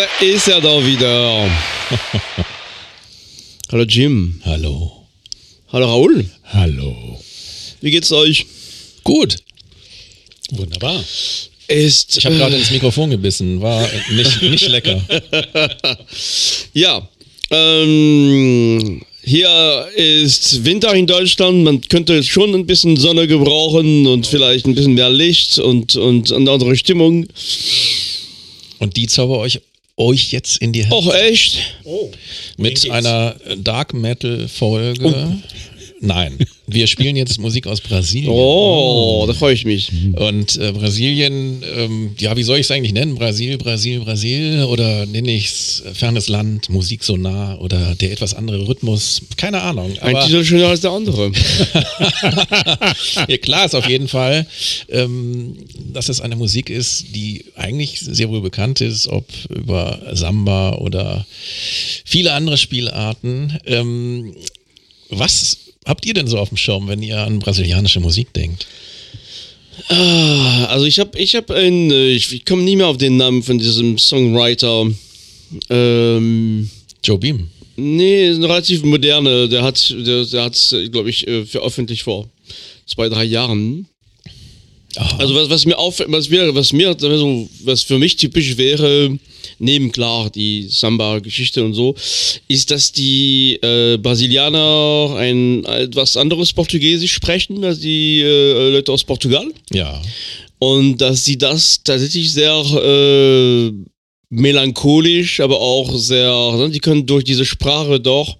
da ist er doch wieder. Hallo Jim. Hallo. Hallo Raoul. Hallo. Wie geht's euch? Gut. Wunderbar. Ist. Ich habe gerade ins Mikrofon gebissen. War nicht, nicht lecker. Ja. Ähm, hier ist Winter in Deutschland. Man könnte schon ein bisschen Sonne gebrauchen und vielleicht ein bisschen mehr Licht und, und eine andere Stimmung. Und die zauber euch, euch jetzt in die Hände. Och, echt? Mit einer Dark Metal Folge. Nein, wir spielen jetzt Musik aus Brasilien. Oh, da freue ich mich. Und äh, Brasilien, ähm, ja, wie soll ich es eigentlich nennen? Brasil, Brasil, Brasil oder nenne ich es fernes Land, Musik so nah oder der etwas andere Rhythmus? Keine Ahnung. Ein Titel schöner als der andere. ja, klar ist auf jeden Fall, ähm, dass es eine Musik ist, die eigentlich sehr wohl bekannt ist, ob über Samba oder viele andere Spielarten. Ähm, was habt ihr denn so auf dem Schirm, wenn ihr an brasilianische Musik denkt? Ah, Also ich habe ich hab ein, äh, ich, komme nie mehr auf den Namen von diesem Songwriter. Ähm, Joe Beam. nee, ein relativ moderne. Der hat, der, der hat, glaube ich, äh, veröffentlicht vor zwei, drei Jahren. Aha. Also was, was mir auf, was mir, was mir, also was für mich typisch wäre, neben klar die Samba-Geschichte und so, ist, dass die äh, Brasilianer ein etwas anderes Portugiesisch sprechen als die äh, Leute aus Portugal. ja. Und dass sie das tatsächlich sehr äh, melancholisch, aber auch sehr, ne, die können durch diese Sprache doch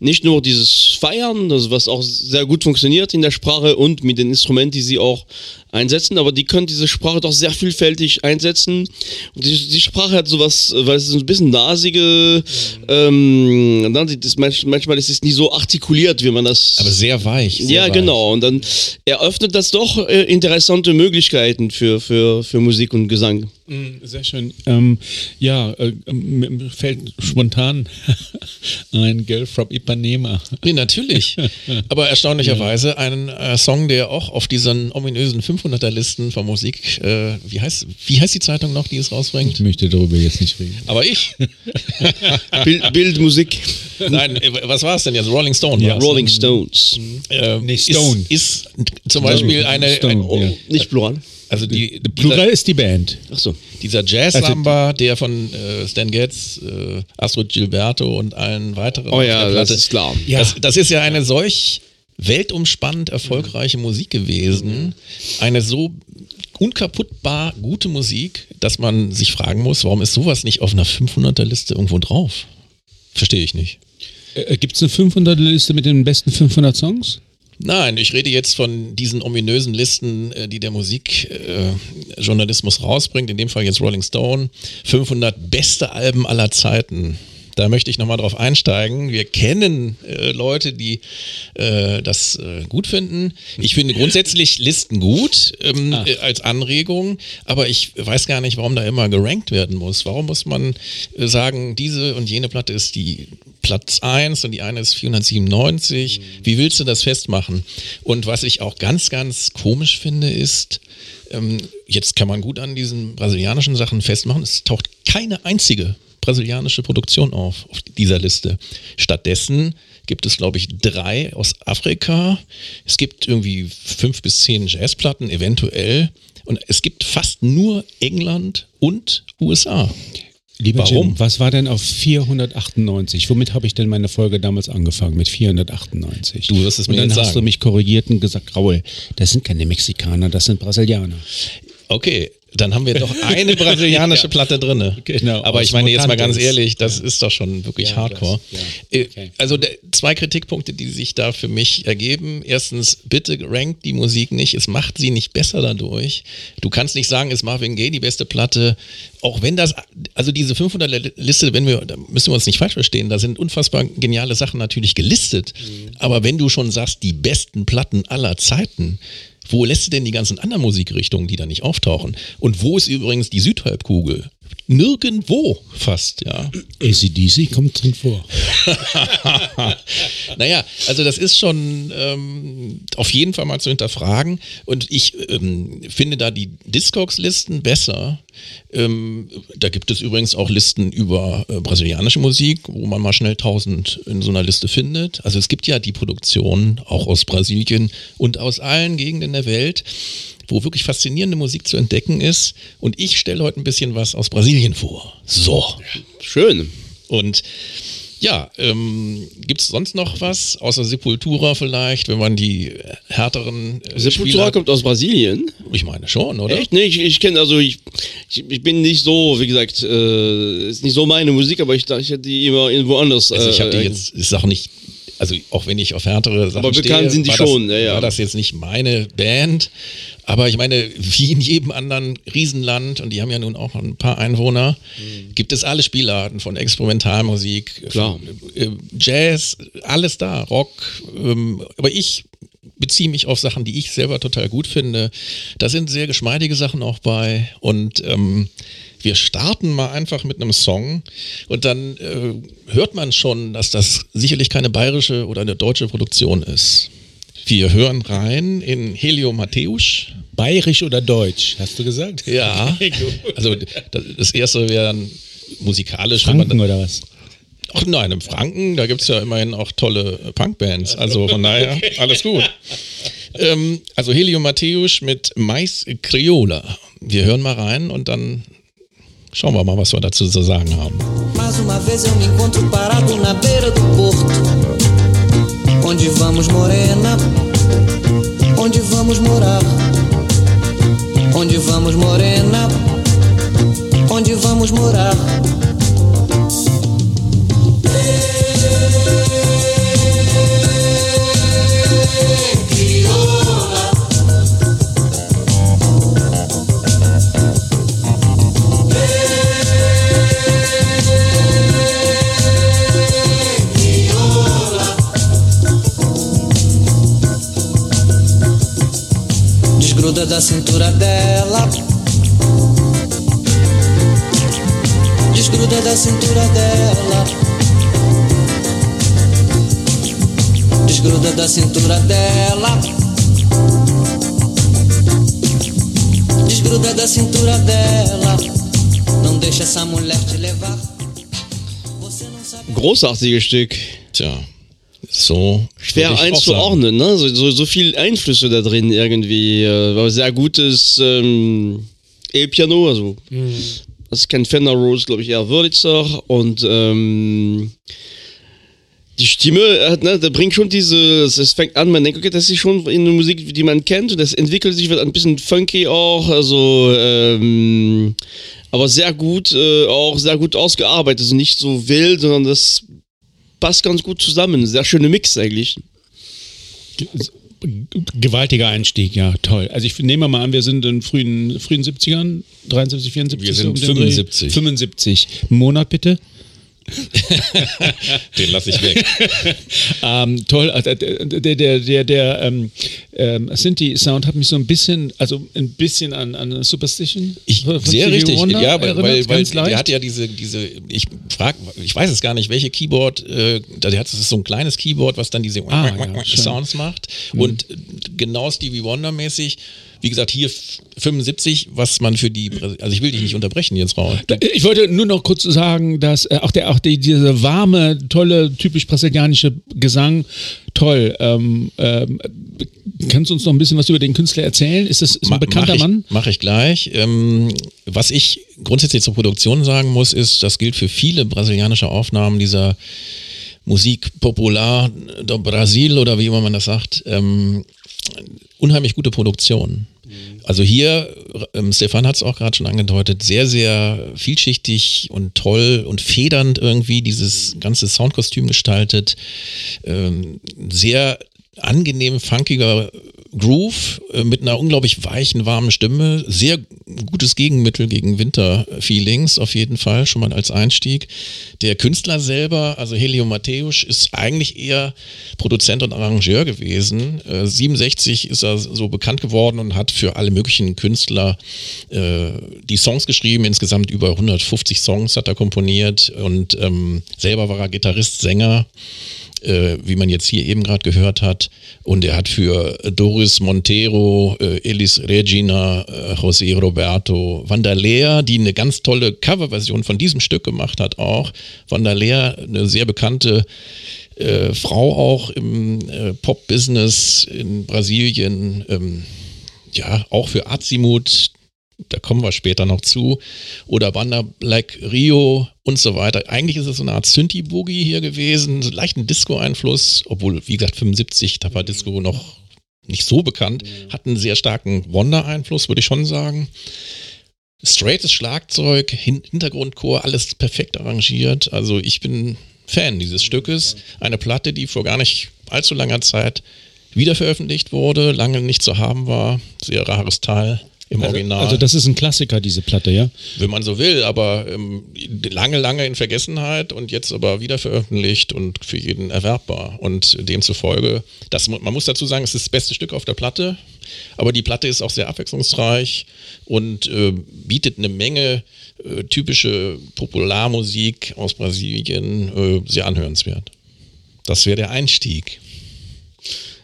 nicht nur dieses Feiern, das was auch sehr gut funktioniert in der Sprache und mit den Instrumenten, die sie auch einsetzen, aber die können diese Sprache doch sehr vielfältig einsetzen. Und die, die Sprache hat sowas, weil es ist ein bisschen nasige, ähm, ne, die- das, manch- manchmal ist es nicht so artikuliert, wie man das Aber sehr weich. Sehr ja, weich. genau. Und dann eröffnet das doch äh, interessante Möglichkeiten für, für, für Musik und Gesang. Mm, Sehr schön. Ähm, ja, äh, mir mir fällt spontan ein Girl from Ipanema. Nee, natürlich. Aber erstaunlicherweise ein äh, Song, der auch auf diesen ominösen 500er-Listen von Musik, äh, wie, heißt, wie heißt die Zeitung noch, die es Ich rausbringt? möchte darüber jetzt nicht reden. Aber ich. Bild, Bildmusik, Nein, äh, was war es denn jetzt? Rolling Stone Ja, war's. Rolling Stones. Äh, Nee, Stone. Ist, ist zum Beispiel eine, Stone, ein, oh, ja. Nicht plural. Also die, Plural ist die Band. Achso. dieser Jazz-Samba, der von äh, Stan Getz, äh, Astrid Gilberto und allen weiteren. Oh ja, das ist klar. Ja. Das, das ist ja eine solch weltumspannend erfolgreiche Musik gewesen. Eine so unkaputtbar gute Musik, dass man sich fragen muss, warum ist sowas nicht auf einer 500er-Liste irgendwo drauf? Verstehe ich nicht. Äh, Gibt es eine 500er-Liste mit den besten 500 Songs? Nein, ich rede jetzt von diesen ominösen Listen, äh, die der Musikjournalismus äh, rausbringt, in dem Fall jetzt Rolling Stone, 500 beste Alben aller Zeiten. Da möchte ich nochmal drauf einsteigen. Wir kennen äh, Leute, die äh, das äh, gut finden. Ich finde grundsätzlich Listen gut ähm, Ah. äh, als Anregung, aber ich weiß gar nicht, warum da immer gerankt werden muss. Warum muss man äh, sagen, diese und jene Platte ist die Platz 1 und die eine ist 497? Wie willst du das festmachen? Und was ich auch ganz, ganz komisch finde, ist, ähm, jetzt kann man gut an diesen brasilianischen Sachen festmachen, es taucht keine einzige brasilianische Produktion auf, auf dieser Liste. Stattdessen gibt es, glaube ich, drei aus Afrika. Es gibt irgendwie fünf bis zehn Jazzplatten, eventuell. Und es gibt fast nur England und USA. Lieber Warum? Jim, was war denn auf 498? Womit habe ich denn meine Folge damals angefangen? Mit 498. Du wirst es Und mir dann jetzt hast sagen. du mich korrigiert und gesagt, Raul, das sind keine Mexikaner, das sind Brasilianer. Okay, dann haben wir doch eine brasilianische Platte drinne. Genau, Aber ich meine jetzt mal ganz ehrlich, das ist doch schon wirklich Ja, hardcore. das- Äh, ja, okay. Also zwei Kritikpunkte, die sich da für mich ergeben. Erstens, bitte rankt die Musik nicht, es macht sie nicht besser dadurch. Du kannst nicht sagen, ist Marvin Gaye die beste Platte, auch wenn das, also diese 500er-Liste, wenn wir, da müssen wir uns nicht falsch verstehen, da sind unfassbar geniale Sachen natürlich gelistet. Mhm. Aber wenn du schon sagst, die besten Platten aller Zeiten, wo lässt du denn die ganzen anderen Musikrichtungen, die da nicht auftauchen? Und wo ist übrigens die Südhalbkugel? Nirgendwo fast, ja. ACDC kommt drin vor. naja, also das ist schon ähm, auf jeden Fall mal zu hinterfragen. Und ich ähm, finde da die Discogs-Listen besser. Ähm, da gibt es übrigens auch Listen über äh, brasilianische Musik, wo man mal schnell 1000 in so einer Liste findet. Also es gibt ja die Produktion auch aus Brasilien und aus allen Gegenden der Welt wo wirklich faszinierende Musik zu entdecken ist. Und ich stelle heute ein bisschen was aus Brasilien vor. So. Schön. Und ja, ähm, gibt es sonst noch was außer Sepultura vielleicht, wenn man die härteren äh, Sepultura kommt aus Brasilien? Ich meine schon, oder? Echt? Nee, ich, ich kenne also ich, ich, ich, bin nicht so, wie gesagt, äh, ist nicht so meine Musik, aber ich dachte, ich hätte die immer irgendwo anders. Also ich habe die äh, jetzt, ist auch nicht also auch wenn ich auf härtere Sachen Aber bekannt stehe, sind die schon, das, ja, ja. war das jetzt nicht meine Band. Aber ich meine, wie in jedem anderen Riesenland, und die haben ja nun auch ein paar Einwohner, mhm. gibt es alle Spielarten von Experimentalmusik, Klar. Von, äh, Jazz, alles da, Rock. Ähm, aber ich beziehe mich auf Sachen, die ich selber total gut finde. Da sind sehr geschmeidige Sachen auch bei. Und ähm, wir starten mal einfach mit einem Song und dann äh, hört man schon, dass das sicherlich keine bayerische oder eine deutsche Produktion ist. Wir hören rein in Helio Matthäus. Bayerisch oder Deutsch, hast du gesagt? Ja. also das erste wäre dann musikalisch. Franken oder was? Ach nein, im Franken, da gibt es ja immerhin auch tolle Punkbands. Also von daher, alles gut. Ähm, also Helio Matthäus mit Mais Criolla. Wir hören mal rein und dann schauen wir mal, was wir dazu zu sagen haben. Mais uma vez eu me encontro parado na beira do porto. Onde vamos, morena? Onde vamos morar? Onde vamos, morena? Onde vamos morar? Desgruda da cintura dela. Desgruda da cintura dela. Desgruda da cintura dela. Desgruda da cintura dela. Não deixa essa mulher te levar. Você não sabe. Großartiges Stück. Tja. So. Schwer einzuordnen, ne? So, so, so, viel Einflüsse da drin irgendwie. Äh, sehr gutes ähm, E-Piano, also. Mhm. Das ist kein Fender Rose, glaube ich, eher Wurlitzer. Und ähm, die Stimme, hat, ne, da bringt schon diese, es fängt an, man denkt, okay, das ist schon in der Musik, die man kennt. Und das entwickelt sich, wird ein bisschen funky auch. Also, ähm, aber sehr gut, äh, auch sehr gut ausgearbeitet. Also nicht so wild, sondern das passt ganz gut zusammen. Sehr schöner Mix eigentlich. Gewaltiger Einstieg, ja, toll. Also ich nehme mal an, wir sind in frühen, frühen 70ern, 73, 74. Wir sind 75. 75. Monat bitte. Den lasse ich weg. ähm, toll, also, der, der, der, der ähm, ähm, Sinti-Sound hat mich so ein bisschen, also ein bisschen an, an Superstition. Ich, sehr richtig, Wonder ja, weil, weil, weil der hat ja diese, diese ich frag, ich weiß es gar nicht, welche Keyboard, äh, der hat so ein kleines Keyboard, was dann diese ah, ja, Sounds macht. Mhm. Und genau Stevie Wonder mäßig wie gesagt, hier 75, was man für die, also ich will dich nicht unterbrechen jetzt, Raul. Ich wollte nur noch kurz sagen, dass äh, auch der, auch die, diese warme, tolle, typisch brasilianische Gesang, toll. Ähm, ähm, kannst du uns noch ein bisschen was über den Künstler erzählen? Ist das ist ein bekannter mach ich, Mann? Mache ich gleich. Ähm, was ich grundsätzlich zur Produktion sagen muss, ist, das gilt für viele brasilianische Aufnahmen dieser Musik Popular do Brasil oder wie immer man das sagt. Ähm, unheimlich gute Produktion. Also hier, ähm, Stefan hat es auch gerade schon angedeutet, sehr, sehr vielschichtig und toll und federnd irgendwie dieses ganze Soundkostüm gestaltet. Ähm, sehr angenehm, funkiger Groove äh, mit einer unglaublich weichen, warmen Stimme. Sehr gutes Gegenmittel gegen Winterfeelings auf jeden Fall, schon mal als Einstieg. Der Künstler selber, also Helio Matthäus, ist eigentlich eher Produzent und Arrangeur gewesen. Äh, 67 ist er so bekannt geworden und hat für alle möglichen Künstler äh, die Songs geschrieben. Insgesamt über 150 Songs hat er komponiert und ähm, selber war er Gitarrist, Sänger äh, wie man jetzt hier eben gerade gehört hat. Und er hat für Doris Montero, äh, Elis Regina, äh, José Roberto, Vandalea, die eine ganz tolle Coverversion von diesem Stück gemacht hat, auch. Vandalea, eine sehr bekannte äh, Frau auch im äh, Pop-Business in Brasilien. Ähm, ja, auch für Azimut, da kommen wir später noch zu, oder Banda Black Rio und so weiter. Eigentlich ist es so eine Art Synthi-Boogie hier gewesen, so leichten Disco-Einfluss, obwohl, wie gesagt, 75, da war Disco noch nicht so bekannt, hat einen sehr starken Wonder-Einfluss, würde ich schon sagen. Straightes Schlagzeug, Hin Hintergrundchor, alles perfekt arrangiert. Also ich bin Fan dieses Stückes. Eine Platte, die vor gar nicht allzu langer Zeit wiederveröffentlicht wurde, lange nicht zu haben war. Sehr rares Teil im also, Original. Also das ist ein Klassiker, diese Platte, ja? Wenn man so will, aber ähm, lange, lange in Vergessenheit und jetzt aber wieder veröffentlicht und für jeden erwerbbar. Und demzufolge, das, man muss dazu sagen, es ist das beste Stück auf der Platte, aber die Platte ist auch sehr abwechslungsreich und äh, bietet eine Menge äh, typische Popularmusik aus Brasilien, äh, sehr anhörenswert. Das wäre der Einstieg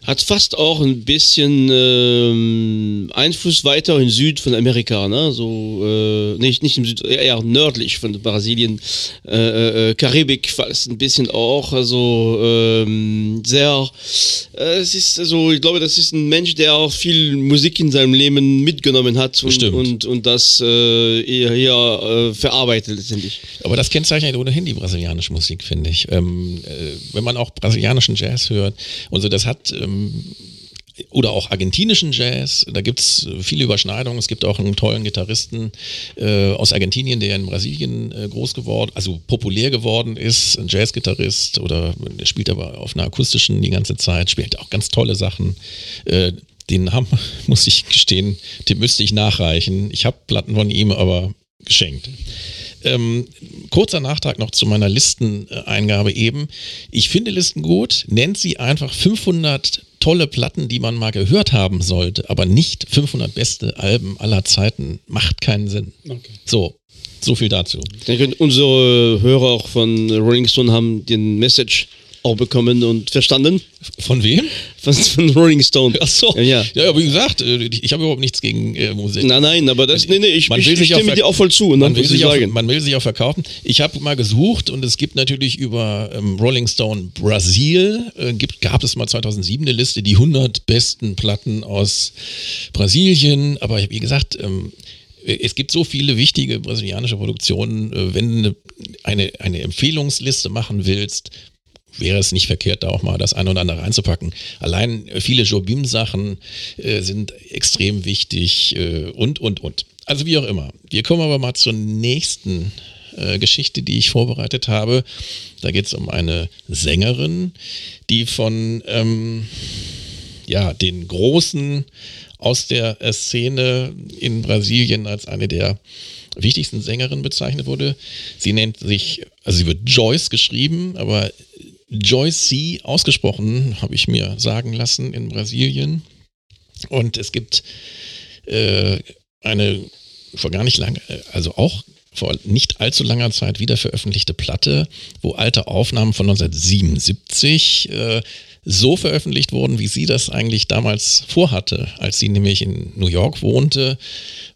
hat fast auch ein bisschen ähm, Einfluss weiter in Süd von Amerika, ne? So äh, nicht nicht im Süd, eher nördlich von Brasilien, äh, äh, Karibik fast ein bisschen auch, also ähm, sehr. Äh, es ist also, ich glaube, das ist ein Mensch, der auch viel Musik in seinem Leben mitgenommen hat und und, und das äh, hier, hier äh, verarbeitet letztendlich. Aber das kennzeichnet ohnehin die brasilianische Musik, finde ich. Ähm, äh, wenn man auch brasilianischen Jazz hört und so, das hat ähm, oder auch argentinischen Jazz. Da gibt es viele Überschneidungen. Es gibt auch einen tollen Gitarristen äh, aus Argentinien, der in Brasilien äh, groß geworden, also populär geworden ist, ein Jazzgitarrist oder der spielt aber auf einer akustischen die ganze Zeit, spielt auch ganz tolle Sachen. Äh, den Namen, muss ich gestehen, den müsste ich nachreichen. Ich habe Platten von ihm, aber geschenkt. Ähm, kurzer Nachtrag noch zu meiner Listeneingabe eben. Ich finde Listen gut, nennt sie einfach 500 tolle Platten, die man mal gehört haben sollte, aber nicht 500 beste Alben aller Zeiten. Macht keinen Sinn. Okay. So, so viel dazu. Ich denke, unsere Hörer auch von Rolling Stone haben den Message auch bekommen und verstanden. Von wem? Von, von Rolling Stone. Ach so. Ja, ja. ja wie gesagt, äh, ich habe überhaupt nichts gegen äh, Musik. Nein, nein, aber das, nee, nee, ich, man ich, will ich stimme dir auch voll zu. Ne, man, will sich auch, man will sich auch verkaufen. Ich habe mal gesucht und es gibt natürlich über ähm, Rolling Stone Brasil, äh, gibt, gab es mal 2007 eine Liste, die 100 besten Platten aus Brasilien. Aber wie gesagt, ähm, es gibt so viele wichtige brasilianische Produktionen. Äh, wenn du eine, eine Empfehlungsliste machen willst, wäre es nicht verkehrt, da auch mal das eine oder andere reinzupacken. Allein äh, viele Jobim-Sachen äh, sind extrem wichtig äh, und, und, und. Also wie auch immer. Wir kommen aber mal zur nächsten äh, Geschichte, die ich vorbereitet habe. Da geht es um eine Sängerin, die von ähm, ja, den Großen aus der Szene in Brasilien als eine der wichtigsten Sängerinnen bezeichnet wurde. Sie nennt sich, also sie wird Joyce geschrieben, aber Joyce C. ausgesprochen, habe ich mir sagen lassen in Brasilien. Und es gibt äh, eine vor gar nicht lange, also auch vor nicht allzu langer Zeit wieder veröffentlichte Platte, wo alte Aufnahmen von 1977 äh, so veröffentlicht wurden, wie sie das eigentlich damals vorhatte, als sie nämlich in New York wohnte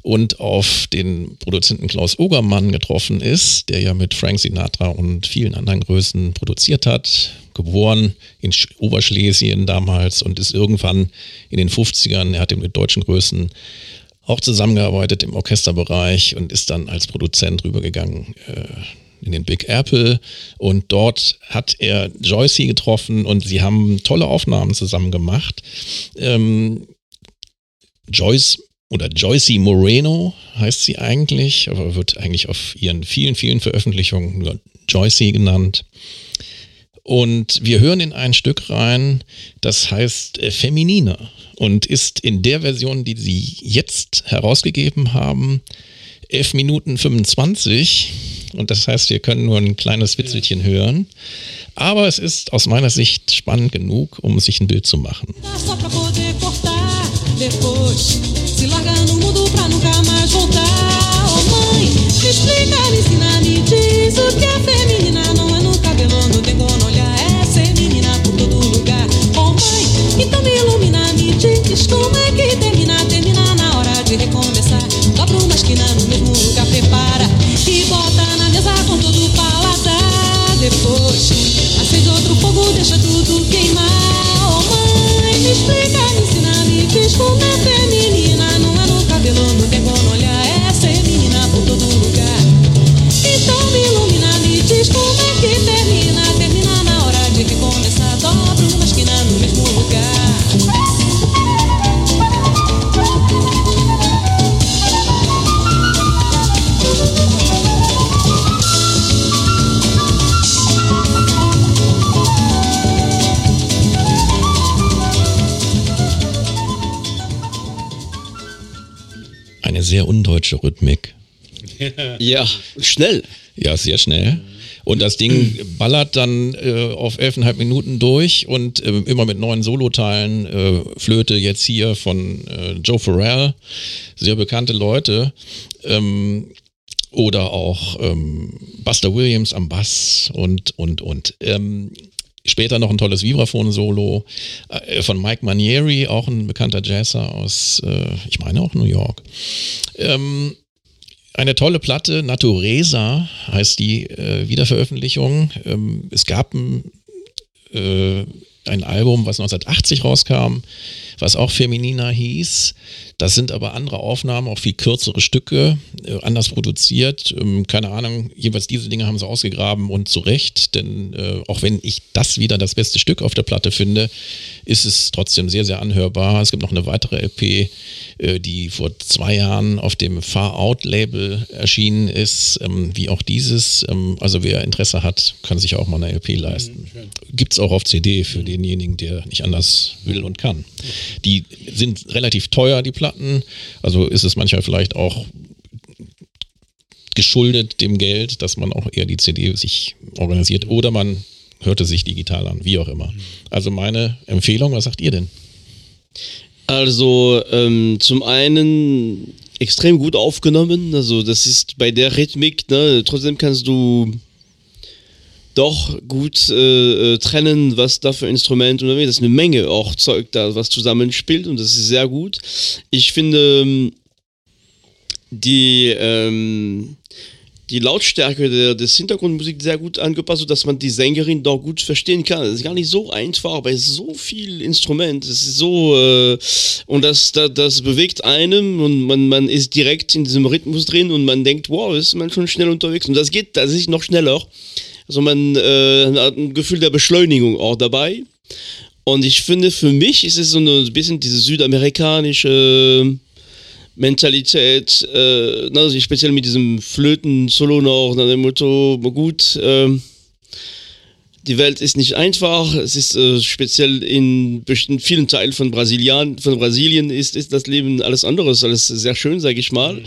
und auf den Produzenten Klaus Ogermann getroffen ist, der ja mit Frank Sinatra und vielen anderen Größen produziert hat, geboren in Oberschlesien damals und ist irgendwann in den 50ern, er hat mit deutschen Größen auch zusammengearbeitet im Orchesterbereich und ist dann als Produzent rübergegangen äh, in den Big Apple und dort hat er Joycey getroffen und sie haben tolle Aufnahmen zusammen gemacht. Ähm, Joyce oder Joycey Moreno heißt sie eigentlich, aber wird eigentlich auf ihren vielen, vielen Veröffentlichungen nur Joycey genannt. Und wir hören in ein Stück rein, das heißt äh, Feminina und ist in der Version, die sie jetzt herausgegeben haben, 11 Minuten 25. Und das heißt, wir können nur ein kleines Witzelchen hören. Aber es ist aus meiner Sicht spannend genug, um sich ein Bild zu machen. Então me ilumina, me diz como é que termina. Termina na hora de recomeçar. Dobra uma esquina no fumar. Sehr undeutsche Rhythmik. Ja, schnell. Ja, sehr schnell. Und das Ding ballert dann äh, auf elfeinhalb Minuten durch und äh, immer mit neuen Soloteilen. Äh, Flöte jetzt hier von äh, Joe Farrell, sehr bekannte Leute. Ähm, oder auch ähm, Buster Williams am Bass und, und, und. Ähm, später noch ein tolles Vibraphon-Solo äh, von Mike Manieri, auch ein bekannter Jazzer aus, äh, ich meine auch New York. Ähm, eine tolle Platte, Naturesa heißt die äh, Wiederveröffentlichung. Ähm, es gab ein, äh, ein Album, was 1980 rauskam, was auch Feminina hieß. Das sind aber andere Aufnahmen, auch viel kürzere Stücke, äh, anders produziert. Ähm, keine Ahnung, jeweils diese Dinge haben sie ausgegraben und zu Recht, denn äh, auch wenn ich das wieder das beste Stück auf der Platte finde, ist es trotzdem sehr, sehr anhörbar. Es gibt noch eine weitere LP, äh, die vor zwei Jahren auf dem Far Out Label erschienen ist, ähm, wie auch dieses. Ähm, also wer Interesse hat, kann sich auch mal eine LP leisten. Gibt es auch auf CD für denjenigen, der nicht anders will und kann. Die sind relativ teuer, die Platten. Also ist es manchmal vielleicht auch geschuldet dem Geld, dass man auch eher die CD sich organisiert oder man hörte sich digital an, wie auch immer. Also meine Empfehlung, was sagt ihr denn? Also ähm, zum einen extrem gut aufgenommen. Also das ist bei der Rhythmik, ne, trotzdem kannst du doch gut äh, äh, trennen, was da für Instrumente und das ist eine Menge auch Zeug da, was zusammenspielt und das ist sehr gut. Ich finde ähm, die ähm, die Lautstärke der, des Hintergrundmusik sehr gut angepasst, sodass man die Sängerin doch gut verstehen kann. Das ist gar nicht so einfach bei so viel Instrument. Es ist so äh, und das, das, das bewegt einem und man, man ist direkt in diesem Rhythmus drin und man denkt, wow, ist man schon schnell unterwegs und das geht tatsächlich noch schneller. Also man äh, hat ein Gefühl der Beschleunigung auch dabei. Und ich finde, für mich ist es so ein bisschen diese südamerikanische Mentalität, äh, also speziell mit diesem Flöten-Solo noch, nach dem Motto, gut, äh, die Welt ist nicht einfach. Es ist äh, speziell in vielen Teilen von Brasilien, von Brasilien ist, ist das Leben alles anderes, alles sehr schön, sage ich mal.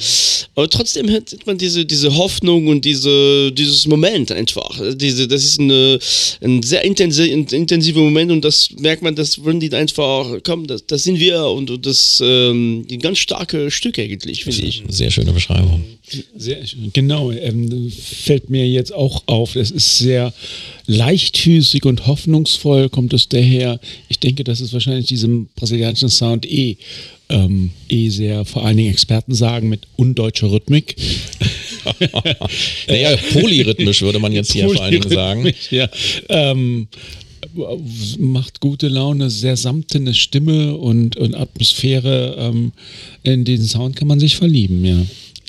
Aber trotzdem hat man diese, diese Hoffnung und diese, dieses Moment einfach. Diese, das ist eine, ein sehr intensiv, intensiver Moment und das merkt man, dass wenn die einfach kommen, das, das sind wir und, und das ähm, ein ganz starke Stück eigentlich, finde ich. Sehr schöne Beschreibung. Sehr schön. Genau, ähm, fällt mir jetzt auch auf. Es ist sehr leichtfüßig und hoffnungsvoll kommt es daher. Ich denke, das ist wahrscheinlich diesem brasilianischen Sound eh, ähm, eh sehr, vor allen Dingen Experten sagen, mit undeutscher Rhythmik. naja, polyrhythmisch würde man jetzt hier vor allen Dingen sagen. Ja. Ähm, macht gute Laune, sehr samtene Stimme und, und Atmosphäre. Ähm, in den Sound kann man sich verlieben, ja.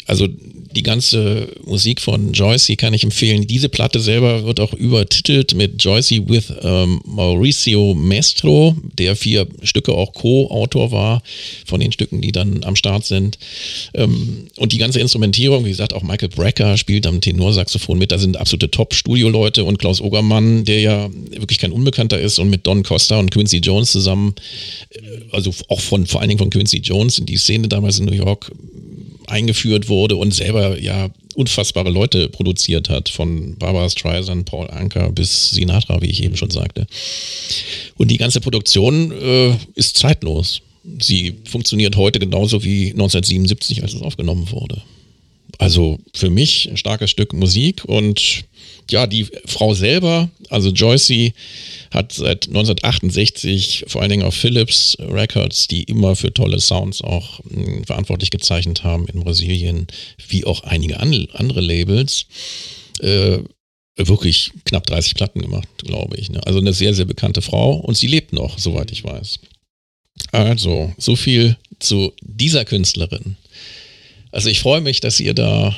Also die ganze Musik von Joycey kann ich empfehlen. Diese Platte selber wird auch übertitelt mit Joycey with ähm, Mauricio Mestro, der vier Stücke auch Co-Autor war von den Stücken, die dann am Start sind. Ähm, und die ganze Instrumentierung, wie gesagt, auch Michael Brecker spielt am Tenorsaxophon mit. Da sind absolute Top-Studio-Leute und Klaus Ogermann, der ja wirklich kein Unbekannter ist und mit Don Costa und Quincy Jones zusammen, äh, also auch von vor allen Dingen von Quincy Jones in die Szene damals in New York eingeführt wurde und selber ja unfassbare Leute produziert hat, von Barbara Streisand, Paul Anker bis Sinatra, wie ich eben schon sagte. Und die ganze Produktion äh, ist zeitlos. Sie funktioniert heute genauso wie 1977, als es aufgenommen wurde. Also für mich ein starkes Stück Musik und ja, die Frau selber, also Joycey, hat seit 1968 vor allen Dingen auf Philips Records, die immer für tolle Sounds auch mh, verantwortlich gezeichnet haben in Brasilien, wie auch einige an, andere Labels, äh, wirklich knapp 30 Platten gemacht, glaube ich. Ne? Also eine sehr, sehr bekannte Frau und sie lebt noch, soweit ich weiß. Also, so viel zu dieser Künstlerin. Also ich freue mich, dass ihr da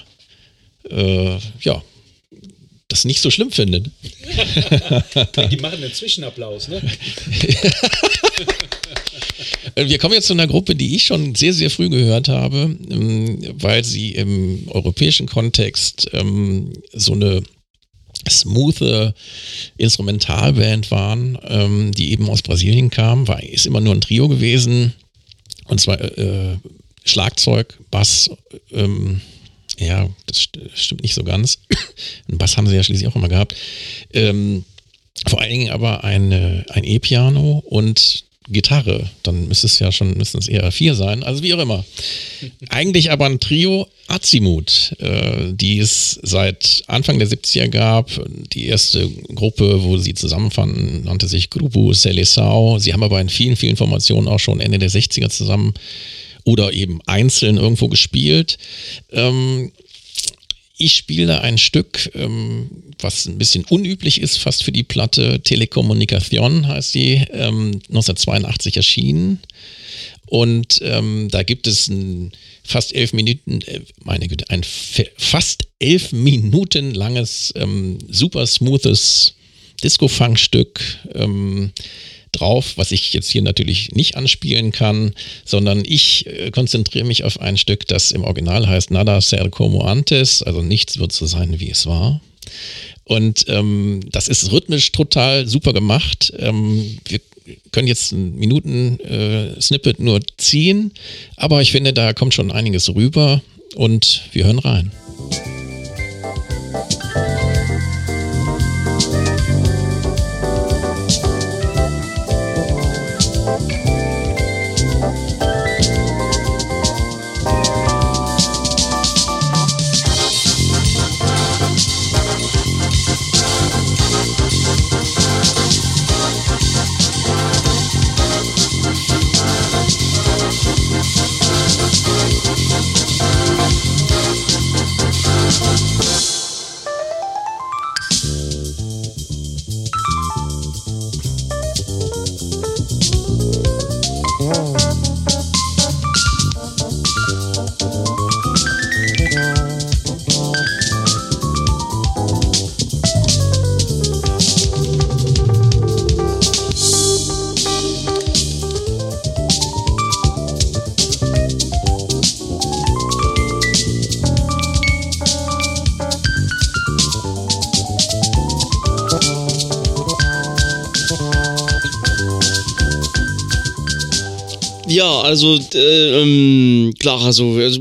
äh, ja das nicht so schlimm findet. Die machen einen Zwischenapplaus, ne? Wir kommen jetzt zu einer Gruppe, die ich schon sehr, sehr früh gehört habe, ähm, weil sie im europäischen Kontext ähm, so eine smoothe Instrumentalband waren, ähm, die eben aus Brasilien kam, war, ist immer nur ein Trio gewesen. Und zwar äh, Schlagzeug, Bass, ähm, ja, das st stimmt nicht so ganz. Einen Bass haben sie ja schließlich auch immer gehabt. Ähm, vor allen Dingen aber eine, ein E-Piano und Gitarre. Dann müsste es ja schon, müssten es eher vier sein. Also wie auch immer. Eigentlich aber ein Trio Azimut, äh, die es seit Anfang der 70er gab. Die erste Gruppe, wo sie zusammenfanden, nannte sich Grupo Seleção. Sie haben aber in vielen, vielen Formationen auch schon Ende der 60er zusammen oder eben einzeln irgendwo gespielt. Ähm, ich spiele ein Stück, ähm, was ein bisschen unüblich ist, fast für die Platte. Telekommunikation heißt sie, ähm, 1982 erschienen. Und ähm, da gibt es ein fast elf Minuten, äh, meine Güte, ein fast elf Minuten langes, ähm, super smoothes Disco-Funk-Stück. Drauf, was ich jetzt hier natürlich nicht anspielen kann, sondern ich äh, konzentriere mich auf ein Stück, das im Original heißt Nada ser como antes, also nichts wird so sein, wie es war. Und ähm, das ist rhythmisch total super gemacht. Ähm, wir können jetzt ein Minuten-Snippet äh, nur ziehen, aber ich finde, da kommt schon einiges rüber und wir hören rein. Also äh, ähm, klar, also, also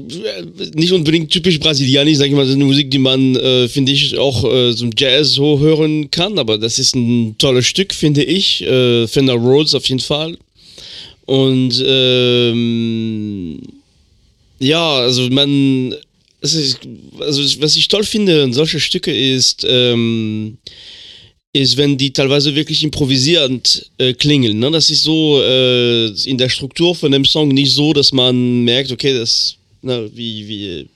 nicht unbedingt typisch brasilianisch, sag ich mal, das ist eine Musik, die man, äh, finde ich, auch äh, so Jazz so hören kann, aber das ist ein tolles Stück, finde ich. Äh, Fender Rhodes auf jeden Fall. Und ähm, ja, also man, ist, also was ich toll finde an solche Stücke ist, ähm, ist, wenn die teilweise wirklich improvisierend äh, klingeln. Ne? Das ist so äh, in der Struktur von dem Song nicht so, dass man merkt, okay, das na, wie, wie,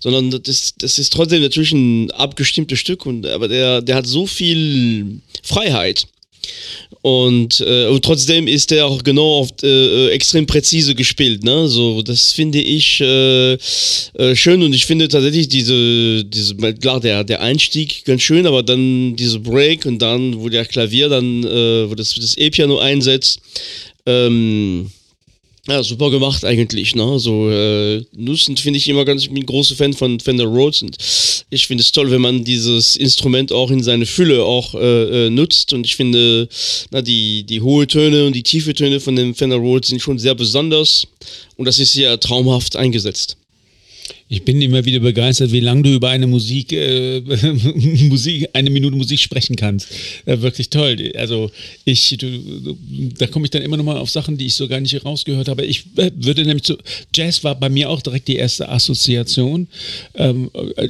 sondern das, das ist trotzdem natürlich ein abgestimmtes Stück, und, aber der, der hat so viel Freiheit. Und, äh, und trotzdem ist er auch genau auf, äh, extrem präzise gespielt. Ne? So, das finde ich äh, äh, schön und ich finde tatsächlich diese, diese klar, der, der Einstieg ganz schön, aber dann diese Break und dann, wo der Klavier dann, äh, wo das, das E-Piano einsetzt, ähm, ja, super gemacht eigentlich, ne? So äh, Nussen finde ich immer ganz, ich bin ein großer Fan von Fender Rhodes und ich finde es toll, wenn man dieses Instrument auch in seine Fülle auch äh, äh, nutzt und ich finde, na, die, die hohe Töne und die tiefe Töne von dem Fender Rhodes sind schon sehr besonders und das ist ja traumhaft eingesetzt. Ich bin immer wieder begeistert, wie lange du über eine Musik, äh, Musik, eine Minute Musik sprechen kannst. Äh, wirklich toll. Also ich, du, da komme ich dann immer noch mal auf Sachen, die ich so gar nicht rausgehört habe. Ich äh, würde nämlich so, Jazz war bei mir auch direkt die erste Assoziation. Ähm, äh,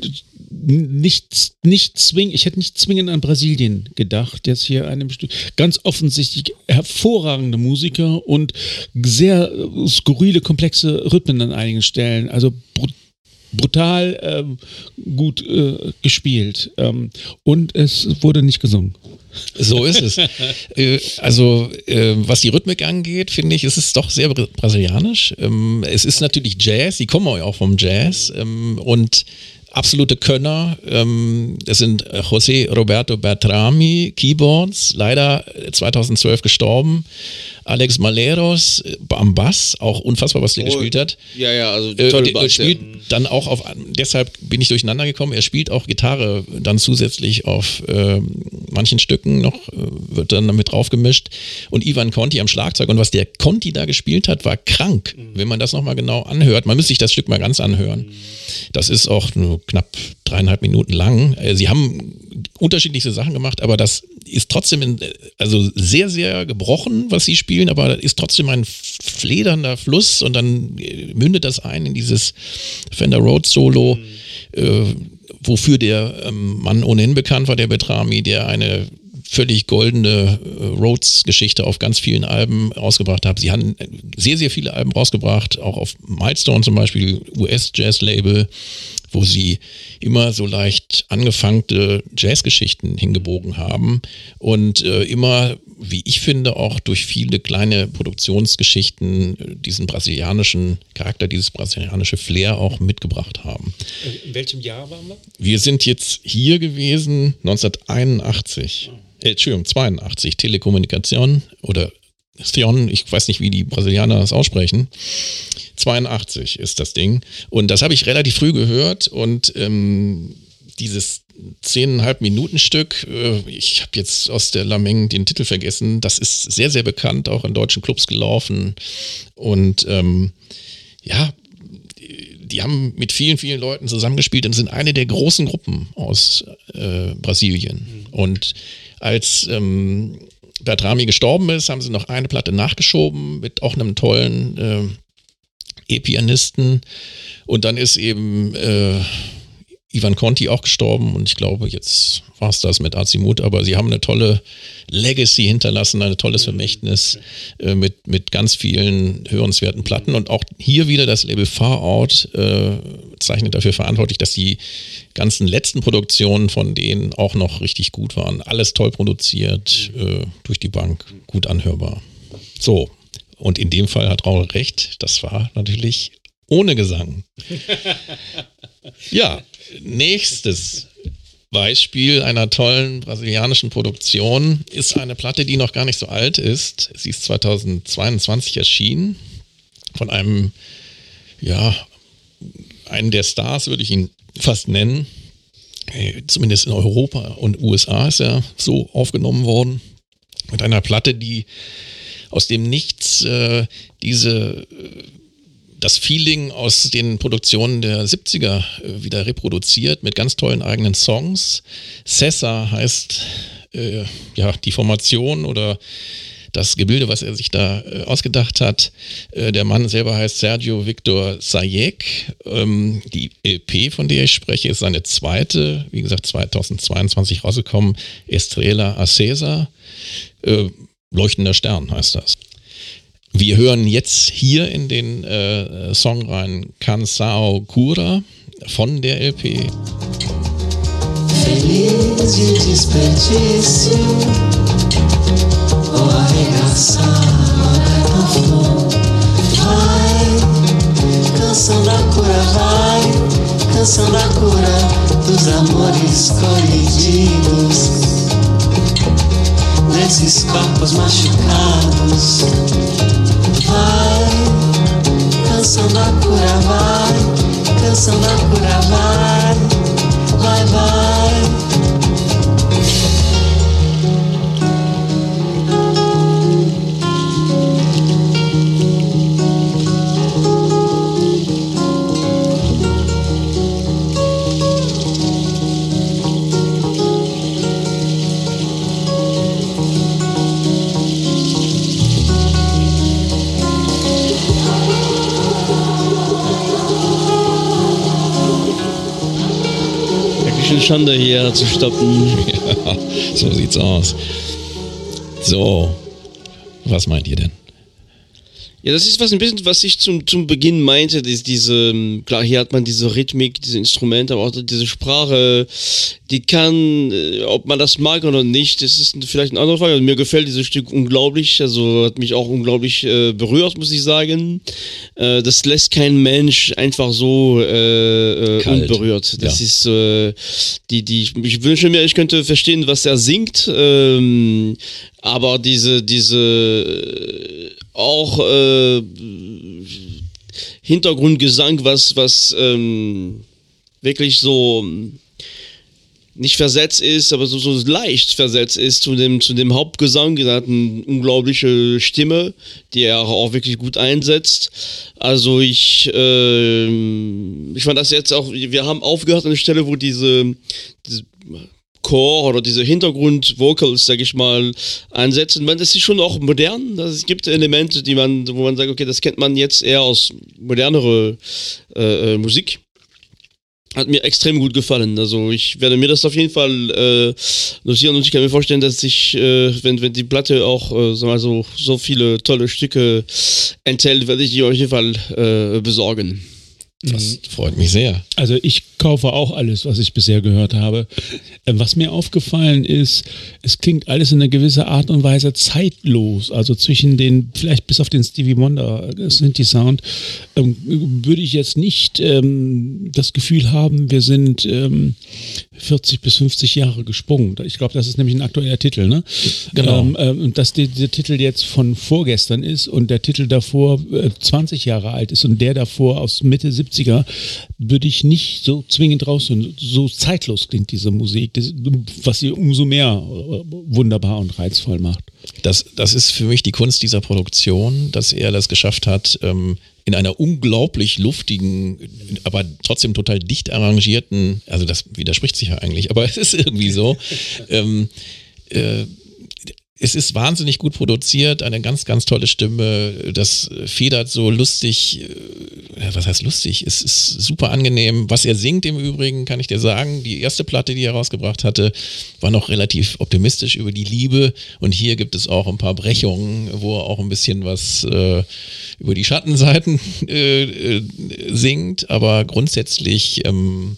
nicht, nicht zwingend, ich hätte nicht zwingend an Brasilien gedacht, jetzt hier einem Stück. Ganz offensichtlich hervorragende Musiker und sehr skurrile, komplexe Rhythmen an einigen Stellen. Also brutal brutal ähm, gut äh, gespielt. Ähm, und es wurde nicht gesungen. So ist es. äh, also, äh, was die Rhythmik angeht, finde ich, ist es doch sehr brasilianisch. Ähm, es ist natürlich Jazz, die kommen auch vom Jazz. Ähm, und absolute Könner. Ähm, das sind José Roberto Bertrami, Keyboards, leider 2012 gestorben. Alex Maleros äh, am Bass, auch unfassbar, was der oh, gespielt hat. Ja, ja, also äh, tolle äh, Bass. Spielt ja. dann auch auf, deshalb bin ich durcheinander gekommen, er spielt auch Gitarre dann zusätzlich auf äh, manchen Stücken noch, äh, wird dann damit drauf gemischt. Und Ivan Conti am Schlagzeug. Und was der Conti da gespielt hat, war krank, mhm. wenn man das nochmal genau anhört. Man müsste sich das Stück mal ganz anhören. Mhm. Das ist auch nur knapp dreieinhalb Minuten lang. Äh, sie haben unterschiedlichste Sachen gemacht, aber das ist trotzdem in, also sehr, sehr gebrochen, was sie spielen, aber ist trotzdem ein fledernder Fluss und dann äh, mündet das ein in dieses Fender Rhodes Solo, mhm. äh, wofür der ähm, Mann ohnehin bekannt war, der Betrami, der eine völlig goldene äh, Rhodes-Geschichte auf ganz vielen Alben rausgebracht hat. Sie haben sehr, sehr viele Alben rausgebracht, auch auf Milestone zum Beispiel, US-Jazz-Label wo sie immer so leicht angefangte Jazzgeschichten hingebogen haben und äh, immer, wie ich finde, auch durch viele kleine Produktionsgeschichten äh, diesen brasilianischen Charakter, dieses brasilianische Flair auch mitgebracht haben. In welchem Jahr waren wir? Wir sind jetzt hier gewesen 1981. Äh, Entschuldigung, 82, Telekommunikation oder Theon, ich weiß nicht, wie die Brasilianer das aussprechen. 82 ist das Ding. Und das habe ich relativ früh gehört und ähm, dieses zehneinhalb Minuten Stück, äh, ich habe jetzt aus der Lameng den Titel vergessen, das ist sehr, sehr bekannt, auch in deutschen Clubs gelaufen. Und ähm, ja, die haben mit vielen, vielen Leuten zusammengespielt und sind eine der großen Gruppen aus äh, Brasilien. Und als ähm, Bertrami gestorben ist, haben sie noch eine Platte nachgeschoben mit auch einem tollen äh, E-Pianisten. Und dann ist eben äh, Ivan Conti auch gestorben und ich glaube, jetzt war es das mit Azimut, aber sie haben eine tolle Legacy hinterlassen, ein tolles Vermächtnis äh, mit, mit ganz vielen hörenswerten Platten und auch hier wieder das Label Far Out äh, zeichnet dafür verantwortlich, dass die ganzen letzten Produktionen von denen auch noch richtig gut waren. Alles toll produziert, äh, durch die Bank, gut anhörbar. So, und in dem Fall hat Raul recht, das war natürlich ohne Gesang. ja, nächstes Beispiel einer tollen brasilianischen Produktion ist eine Platte, die noch gar nicht so alt ist. Sie ist 2022 erschienen von einem, ja, einen der Stars würde ich ihn fast nennen. Äh, zumindest in Europa und USA ist er so aufgenommen worden. Mit einer Platte, die aus dem Nichts äh, diese äh, das Feeling aus den Produktionen der 70er äh, wieder reproduziert mit ganz tollen eigenen Songs. Cessa heißt äh, ja die Formation oder das Gebilde, was er sich da äh, ausgedacht hat. Äh, der Mann selber heißt Sergio Victor Sayek. Ähm, die LP, von der ich spreche, ist seine zweite, wie gesagt, 2022 rausgekommen, Estrella Acesa. Äh, Leuchtender Stern heißt das. Wir hören jetzt hier in den äh, Song rein Kansao Kura von der LP. Canção da cura vai, canção da cura dos amores colhidos. Nesses corpos machucados. Vai, canção da cura, vai, canção da cura, vai, Schande hier zu stoppen. Ja, so sieht's aus. So, was meint ihr denn? Ja, das ist was ein bisschen, was ich zum, zum Beginn meinte, ist diese, ähm, klar, hier hat man diese Rhythmik, diese Instrumente, aber auch diese Sprache, die kann, äh, ob man das mag oder nicht, das ist vielleicht eine andere Frage. Also mir gefällt dieses Stück unglaublich, also hat mich auch unglaublich äh, berührt, muss ich sagen. Äh, das lässt kein Mensch einfach so äh, äh, unberührt. Das Ja. ist, äh, die, die, ich wünsche mir, ich könnte verstehen, was er singt, ähm, aber diese, diese, auch äh, Hintergrundgesang, was, was ähm, wirklich so ähm, nicht versetzt ist, aber so, so leicht versetzt ist zu dem, zu dem Hauptgesang. Er hat eine unglaubliche Stimme, die er auch wirklich gut einsetzt. Also ich, ähm, ich fand das jetzt auch, wir haben aufgehört an der Stelle, wo diese, diese Chor oder diese Hintergrund-Vocals, sag ich mal, einsetzen. Man, das ist schon auch modern. Es gibt Elemente, die man, wo man sagt, okay, das kennt man jetzt eher aus modernere äh, äh, Musik. Hat mir extrem gut gefallen. Also ich werde mir das auf jeden Fall äh, notieren und ich kann mir vorstellen, dass ich, äh, wenn, wenn die Platte auch äh, sag mal so, so viele tolle Stücke enthält, werde ich die auf jeden Fall äh, besorgen. Das freut mich sehr. Also ich kaufe auch alles, was ich bisher gehört habe. Äh, Was mir aufgefallen ist, es klingt alles in einer gewissen Art und Weise zeitlos. Also zwischen den, vielleicht bis auf den Stevie Wonder äh, Synthi-Sound, ähm, würde ich jetzt nicht ähm, das Gefühl haben, wir sind ähm, 40 bis 50 Jahre gesprungen. Ich glaube, das ist nämlich ein aktueller Titel, ne? Genau. Ähm, äh, dass die, der Titel jetzt von vorgestern ist und der Titel davor äh, 20 Jahre alt ist und der davor aus Mitte 70er, würde ich nicht so zwingend rausholen. So zeitlos klingt diese Musik, was sie umso mehr äh, wunderbar und reizvoll macht. Das, das ist für mich die Kunst dieser Produktion, dass er das geschafft hat, ähm, in einer unglaublich luftigen, aber trotzdem total dicht arrangierten, also das widerspricht sich ja eigentlich, aber es ist irgendwie so, ähm, äh, es ist wahnsinnig gut produziert, eine ganz, ganz tolle Stimme. Das federt so lustig, äh, was heißt lustig? Es ist super angenehm. Was er singt im Übrigen, kann ich dir sagen. Die erste Platte, die er rausgebracht hatte, war noch relativ optimistisch über die Liebe. Und hier gibt es auch ein paar Brechungen, wo er auch ein bisschen was äh, über die Schattenseiten äh, äh, singt. Aber grundsätzlich. Ähm,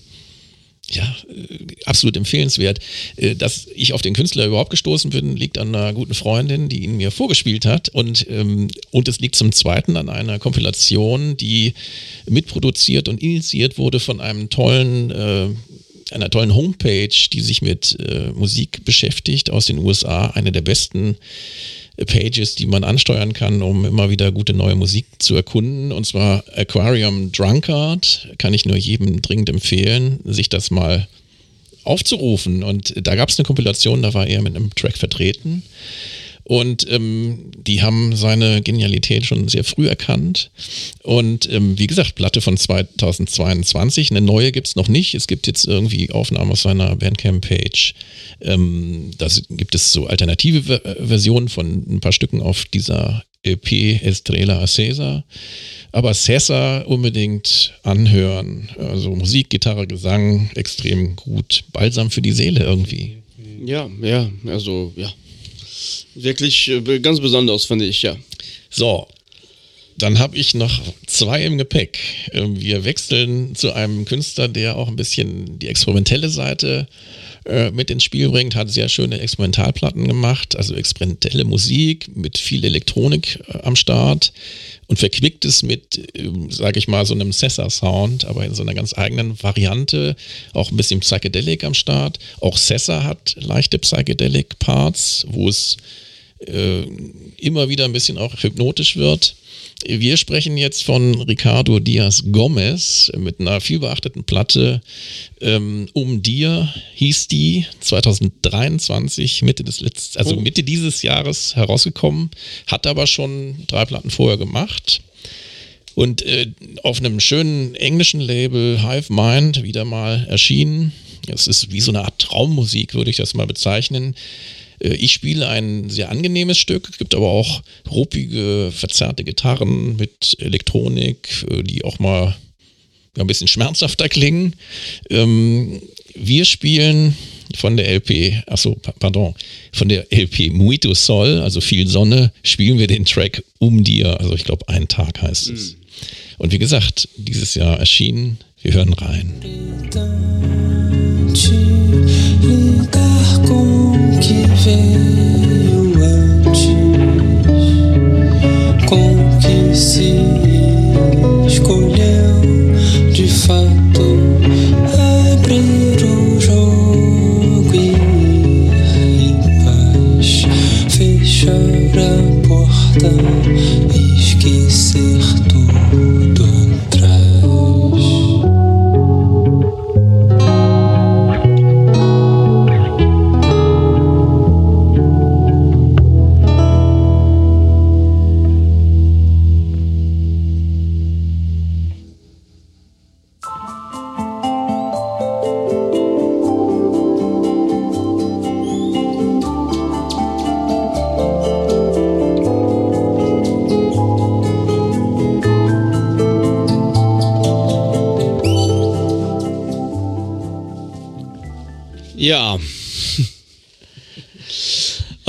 ja, äh, absolut empfehlenswert. Äh, Dass ich auf den Künstler überhaupt gestoßen bin, liegt an einer guten Freundin, die ihn mir vorgespielt hat. Und, ähm, und es liegt zum Zweiten an einer Kompilation, die mitproduziert und initiiert wurde von einem tollen, äh, einer tollen Homepage, die sich mit Musik beschäftigt aus den USA. Eine der besten Pages, die man ansteuern kann, um immer wieder gute neue Musik zu erkunden. Und zwar Aquarium Drunkard. Kann ich nur jedem dringend empfehlen, sich das mal aufzurufen. Und da gab es eine Kompilation, da war er mit einem Track vertreten. Und ähm, die haben seine Genialität schon sehr früh erkannt. Und ähm, wie gesagt, Platte von 2022. Eine neue gibt es noch nicht. Es gibt jetzt irgendwie Aufnahmen aus seiner Bandcamp-Page. Ähm, da gibt es so alternative Ver Versionen von ein paar Stücken auf dieser EP Estrella Acesa. Aber Cesar unbedingt anhören. Also Musik, Gitarre, Gesang, extrem gut. Balsam für die Seele irgendwie. Ja, ja, also ja. Wirklich äh, ganz besonders, fand ich, ja. So, dann habe ich noch zwei im Gepäck. Ähm, Wir wechseln zu einem Künstler, der auch ein bisschen die experimentelle Seite äh, mit ins Spiel bringt, hat sehr schöne Experimentalplatten gemacht, also experimentelle Musik mit viel Elektronik äh, am Start und verquickt es mit, ähm, sage ich mal, so einem Sessa-Sound, aber in so einer ganz eigenen Variante, auch ein bisschen Psychedelic am Start. Auch Sessa hat leichte Psychedelic-Parts, wo es äh, immer wieder ein bisschen auch hypnotisch wird. Wir sprechen jetzt von Ricardo Diaz Gomez mit einer vielbeachteten Platte. Ähm, um dir hieß die 2023, Mitte des letzten, also Oh. Mitte dieses Jahres herausgekommen, hat aber schon drei Platten vorher gemacht. Und äh, auf einem schönen englischen Label Hive Mind wieder mal erschienen. Es ist wie so eine Art Traummusik, würde ich das mal bezeichnen. Äh, Ich spiele ein sehr angenehmes Stück, es gibt aber auch ruppige, verzerrte Gitarren mit Elektronik, äh, die auch mal ein bisschen schmerzhafter klingen. Ähm, wir spielen von der LP, achso, pa- pardon, von der LP Muito Sol, also viel Sonne, spielen wir den Track Um dir, also ich glaube, ein Tag heißt es. Und wie gesagt, dieses Jahr erschienen, wir hören rein. Com que veio antes, com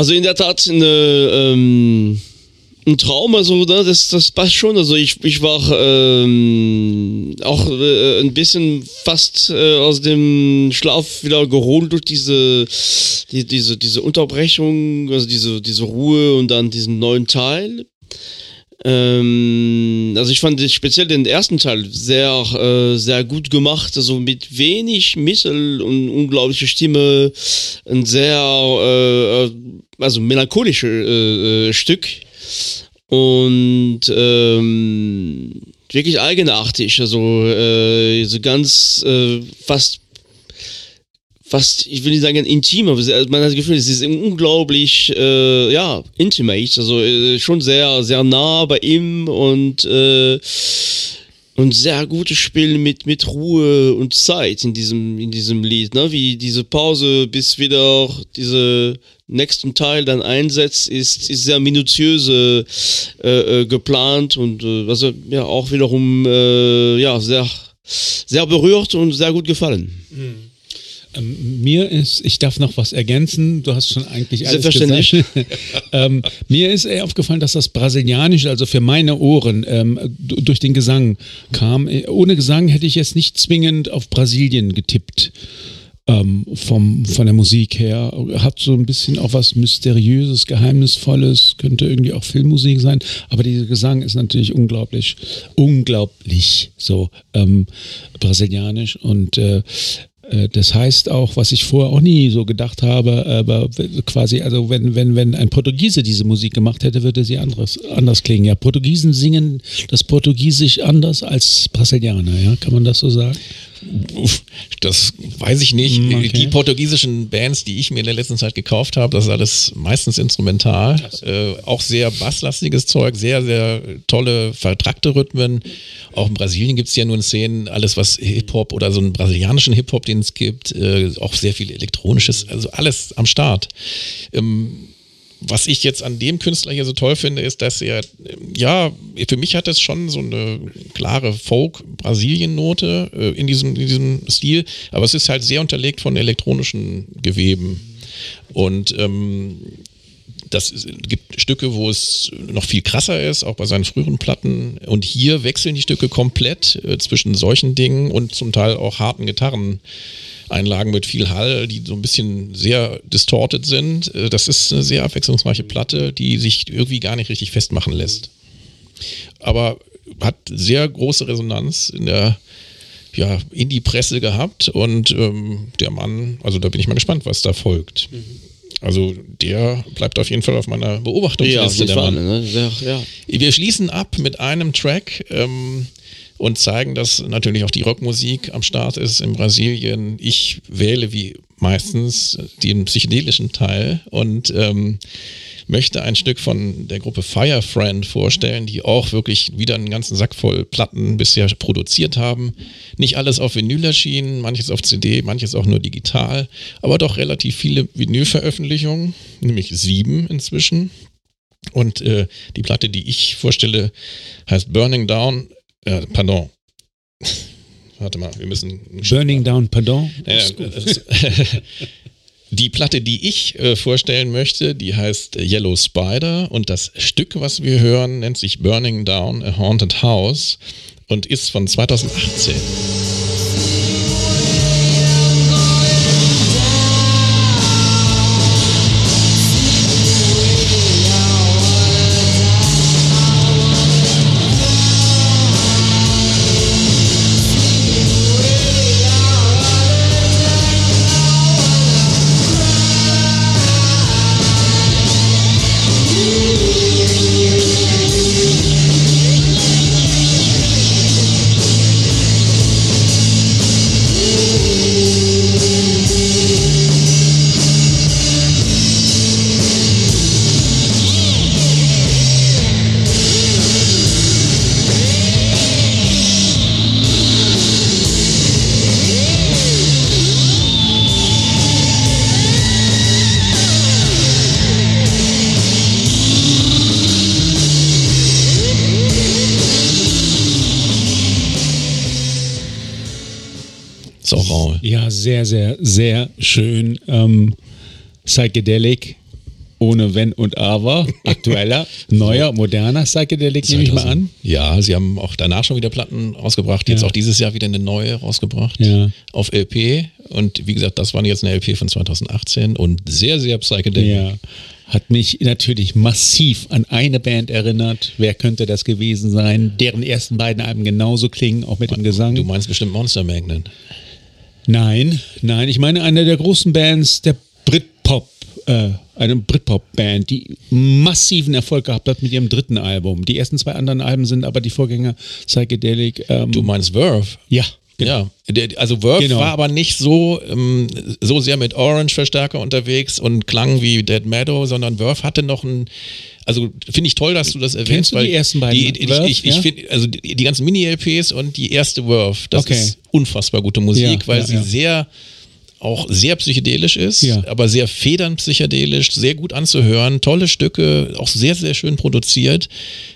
Also in der Tat eine, ähm, ein Traum, also ne, das, das passt schon. Also ich, ich war ähm, auch äh, ein bisschen fast äh, aus dem Schlaf wieder geholt durch diese, die, diese, diese Unterbrechung, also diese, diese Ruhe und dann diesen neuen Teil. Ähm, also ich fand speziell den ersten Teil sehr, äh, sehr gut gemacht, also mit wenig Mittel und unglaubliche Stimme, ein sehr, äh, äh, also melancholisches äh, äh, Stück. Und ähm, wirklich eigenartig, also äh, so ganz fast fast, ich will nicht sagen intim, aber sehr- man hat das Gefühl, es ist unglaublich, äh, ja, intimate, also äh, schon sehr, sehr nah bei ihm und, äh, und sehr gutes Spiel mit, mit Ruhe und Zeit in diesem, in diesem Lied, ne? wie diese Pause bis wieder diese nächsten Teil dann einsetzt, ist, ist sehr minutiöse äh, äh, geplant und äh, also ja auch wiederum äh, ja sehr sehr berührt und sehr gut gefallen. Ähm, mir ist, ich darf noch was ergänzen, du hast schon eigentlich alles gesagt. ähm, mir ist eher aufgefallen, dass das Brasilianische, also für meine Ohren, ähm, durch den Gesang kam. Ohne Gesang hätte ich jetzt nicht zwingend auf Brasilien getippt. Ähm, vom, von der Musik her. Hat so ein bisschen auch was Mysteriöses, Geheimnisvolles, könnte irgendwie auch Filmmusik sein. Aber dieser Gesang ist natürlich unglaublich, unglaublich so ähm, brasilianisch. Und äh, das heißt auch, was ich vorher auch nie so gedacht habe, aber quasi, also wenn, wenn, wenn ein Portugiese diese Musik gemacht hätte, würde sie anderes, anders klingen. Ja, Portugiesen singen das Portugiesisch anders als Brasilianer, ja, kann man das so sagen? Das weiß ich nicht. Mm, okay. Die portugiesischen Bands, die ich mir in der letzten Zeit gekauft habe, das ist alles meistens instrumental. Äh, auch sehr basslastiges Zeug, sehr, sehr tolle, vertrackte Rhythmen. Auch in Brasilien gibt es ja nun Szenen, alles was Hip-Hop oder so einen brasilianischen Hip-Hop, den es gibt, äh, auch sehr viel elektronisches, also alles am Start. Ähm, was ich jetzt an dem Künstler hier so toll finde, ist, dass er, ja, für mich hat es schon so eine klare Folk-Brasilien-Note äh, in, diesem, in diesem Stil, aber es ist halt sehr unterlegt von elektronischen Geweben. Und ähm, das gibt Stücke, wo es noch viel krasser ist, auch bei seinen früheren Platten. Und hier wechseln die Stücke komplett äh, zwischen solchen Dingen und zum Teil auch harten Einlagen mit viel Hall, die so ein bisschen sehr distorted sind. Äh, Das ist eine sehr abwechslungsreiche Platte, die sich irgendwie gar nicht richtig festmachen lässt. Aber hat sehr große Resonanz in der ja, Indie-Presse gehabt und ähm, der Mann, also da bin ich mal gespannt, was da folgt. Also der bleibt auf jeden Fall auf meiner Ja, Beobachtungsliste. jeden der Fall. Mann. Ne? Sehr, ja. Wir schließen ab mit einem Track ähm, und zeigen, dass natürlich auch die Rockmusik am Start ist in Brasilien. Ich wähle wie meistens den psychedelischen Teil und ähm, möchte ein Stück von der Gruppe Firefriend vorstellen, die auch wirklich wieder einen ganzen Sack voll Platten bisher produziert haben. Nicht alles auf Vinyl erschienen, manches auf CD, manches auch nur digital, aber doch relativ viele Vinylveröffentlichungen, nämlich sieben inzwischen. Und äh, die Platte, die ich vorstelle, heißt Burning Down. Äh, pardon. Warte mal, wir müssen. Burning Down, pardon. Das- die Platte, die ich äh, vorstellen möchte, die heißt äh, Yellow Spider und das Stück, was wir hören, nennt sich Burning Down a Haunted House und ist von 2018. sehr, sehr, sehr schön. Ähm, Psychedelic, ohne Wenn und Aber. Aktueller, neuer, moderner Psychedelic, nehme ich mal an. Ja, sie haben auch danach schon wieder Platten rausgebracht. Jetzt Ja. auch dieses Jahr wieder eine neue rausgebracht. Ja. Auf LP. Und wie gesagt, das war jetzt eine LP von 2018 und sehr, sehr psychedelic. Ja. Hat mich natürlich massiv an eine Band erinnert. Wer könnte das gewesen sein? Deren ersten beiden Alben genauso klingen, auch mit dem Gesang. Du meinst bestimmt Monster Magnet. Nein, nein, ich meine eine der großen Bands der Britpop, äh, eine Britpop-Band, die massiven Erfolg gehabt hat mit ihrem dritten Album. Die ersten zwei anderen Alben sind aber die Vorgänger Psychedelic. Ähm, Du meinst Verve? ja, Ja, der, also Verve Genau. war aber nicht so, ähm, so sehr mit Orange-Verstärker unterwegs und klang wie Dead Meadow, sondern Verve hatte noch ein, also finde ich toll, dass du das erwähnst, du weil die ersten beiden die, ich, Verve, ich, ich ja? finde, also die, die ganzen Mini-LPs und die erste Verve, das Okay. ist unfassbar gute Musik, Ja, weil ja, sie ja. sehr auch sehr psychedelisch ist, Ja. aber sehr federnpsychedelisch, sehr gut anzuhören, tolle Stücke, auch sehr, sehr schön produziert.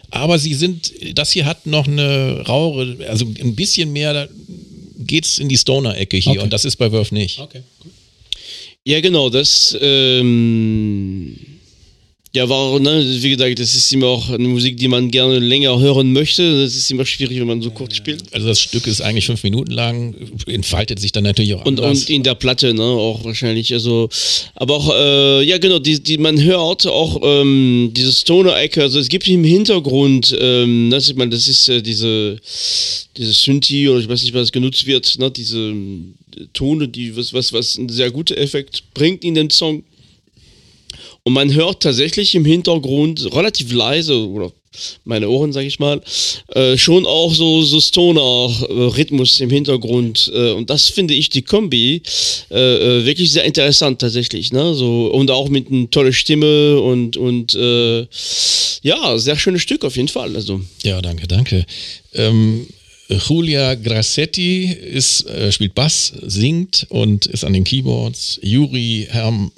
Aber sie sind, das hier hat noch eine rauere, also ein bisschen mehr, da geht's in die Stoner-Ecke hier Okay. und das ist bei Verve nicht. Okay. Ja, genau, das, ähm, ja, war, ne, wie gesagt, das ist immer auch eine Musik, die man gerne länger hören möchte. Das ist immer schwierig, wenn man so kurz spielt. Also das Stück ist eigentlich fünf Minuten lang, entfaltet sich dann natürlich auch Und, anders. und in der Platte, ne, auch wahrscheinlich. Also, aber auch, äh, ja, genau, die, die, man hört auch ähm, diese Stoner-Ecke. Also, es gibt im Hintergrund, ähm, das, ich meine, das ist äh, diese, diese Synthi oder ich weiß nicht, was genutzt wird, ne, diese ähm, Tone, die was, was, was einen sehr guten Effekt bringt in den Song. Und man hört tatsächlich im Hintergrund relativ leise, oder meine Ohren, sag ich mal, äh, schon auch so, so Stoner-Rhythmus im Hintergrund. Äh, und das finde ich die Kombi äh, äh, wirklich sehr interessant tatsächlich. Ne? So, und auch mit einer tolle Stimme und, und äh, ja, sehr schönes Stück auf jeden Fall. Also. Ja, danke, danke. Ähm, Julia Grassetti ist, äh, spielt Bass, singt und ist an den Keyboards. Juri Herm,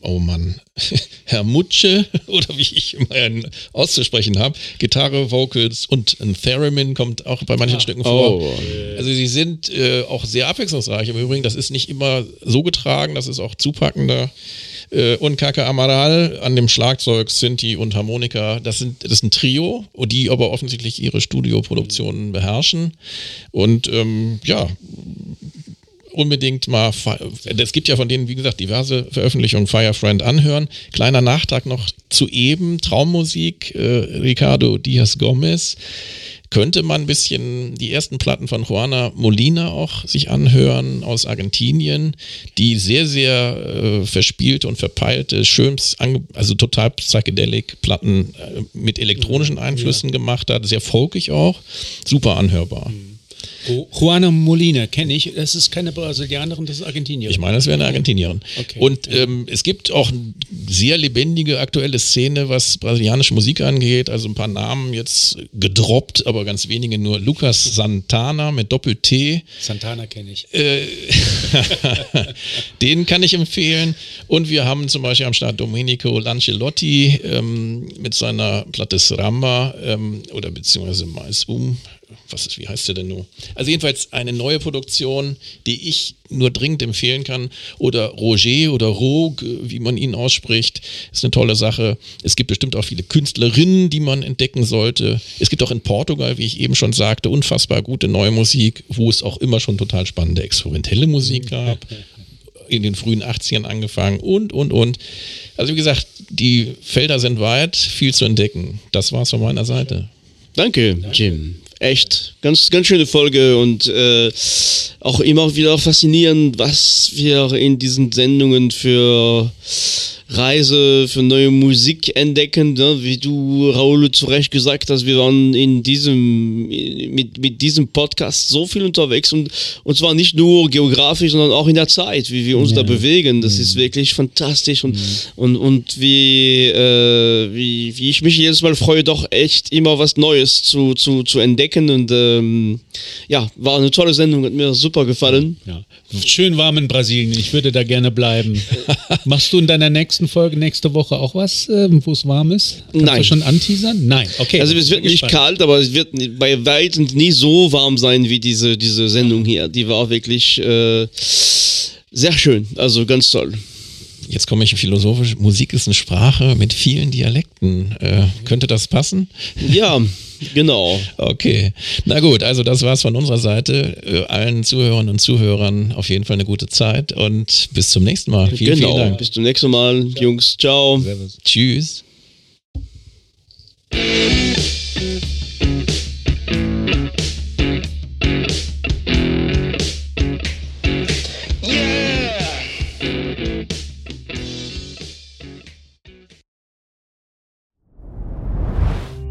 oh Mann, Herr Mutsche, oder wie ich immer ihn auszusprechen habe, Gitarre, Vocals und ein Theremin kommt auch bei manchen Stücken vor. Oh. Also sie sind äh, auch sehr abwechslungsreich im Übrigen. Das ist nicht immer so getragen, das ist auch zupackender. Äh, und Kaka Amaral an dem Schlagzeug, Sinti und Harmonika. Das, sind, das ist ein Trio, die aber offensichtlich ihre Studioproduktionen beherrschen. Und ähm, ja, unbedingt mal, es gibt ja von denen, wie gesagt, diverse Veröffentlichungen Firefriend anhören. Kleiner Nachtrag noch zu eben, Traummusik, äh, Ricardo Diaz Gomez könnte man ein bisschen die ersten Platten von Juana Molina auch sich anhören aus Argentinien, die sehr, sehr äh, verspielte und verpeilte, schön, also total psychedelic Platten äh, mit elektronischen Einflüssen ja. gemacht hat, sehr folkig auch, super anhörbar. Mhm. Juana Molina kenne ich. Das ist keine Brasilianerin, das ist Argentinierin. Ich meine, das wäre eine Argentinierin. Okay. Und ähm, es gibt auch eine sehr lebendige aktuelle Szene, was brasilianische Musik angeht. Also ein paar Namen jetzt gedroppt, aber ganz wenige nur. Lucas Santana mit Doppel-T. Santana kenne ich. Äh, den kann ich empfehlen. Und wir haben zum Beispiel am Start Domenico Lancelotti ähm, mit seiner Platte Sramba ähm, oder beziehungsweise Mais Um was ist, wie heißt der denn nur? Also jedenfalls eine neue Produktion, die ich nur dringend empfehlen kann. Oder Roger oder Rogue, wie man ihn ausspricht, ist eine tolle Sache. Es gibt bestimmt auch viele Künstlerinnen, die man entdecken sollte. Es gibt auch in Portugal, wie ich eben schon sagte, unfassbar gute neue Musik, wo es auch immer schon total spannende experimentelle Musik gab. In den frühen 80ern angefangen und, und, und. Also wie gesagt, die Felder sind weit, viel zu entdecken. Das war's von meiner Seite. Danke, Jim. Echt, ganz, ganz schöne Folge und äh, auch immer wieder faszinierend, was wir in diesen Sendungen für Reise für neue Musik entdecken, ne? wie du, Raul, zu Recht gesagt hast, wir waren in diesem, mit, mit diesem Podcast so viel unterwegs und, und zwar nicht nur geografisch, sondern auch in der Zeit, wie wir uns ja. da bewegen. Das mhm. ist wirklich fantastisch und, mhm. und, und wie, äh, wie, wie ich mich jedes Mal freue, doch echt immer was Neues zu, zu, zu entdecken und ähm, ja, war eine tolle Sendung, hat mir super gefallen. Ja. Schön warm in Brasilien, ich würde da gerne bleiben. Machst du in deiner nächsten nächsten Folge nächste Woche auch was, äh, wo es warm ist? Kannst Nein. du schon anteasern? Nein, okay. Also es wird nicht gespannt. kalt, aber es wird bei weitem nie so warm sein wie diese, diese Sendung hier. Die war wirklich äh, sehr schön, also ganz toll. Jetzt komme ich philosophisch. Musik ist eine Sprache mit vielen Dialekten. Äh, könnte das passen? Ja, Genau. Okay. Na gut, also das war's von unserer Seite. Äh, allen Zuhörern und Zuhörern auf jeden Fall eine gute Zeit und bis zum nächsten Mal. Vielen, genau. vielen Dank. Bis zum nächsten Mal, Jungs. Ciao. Servus. Tschüss.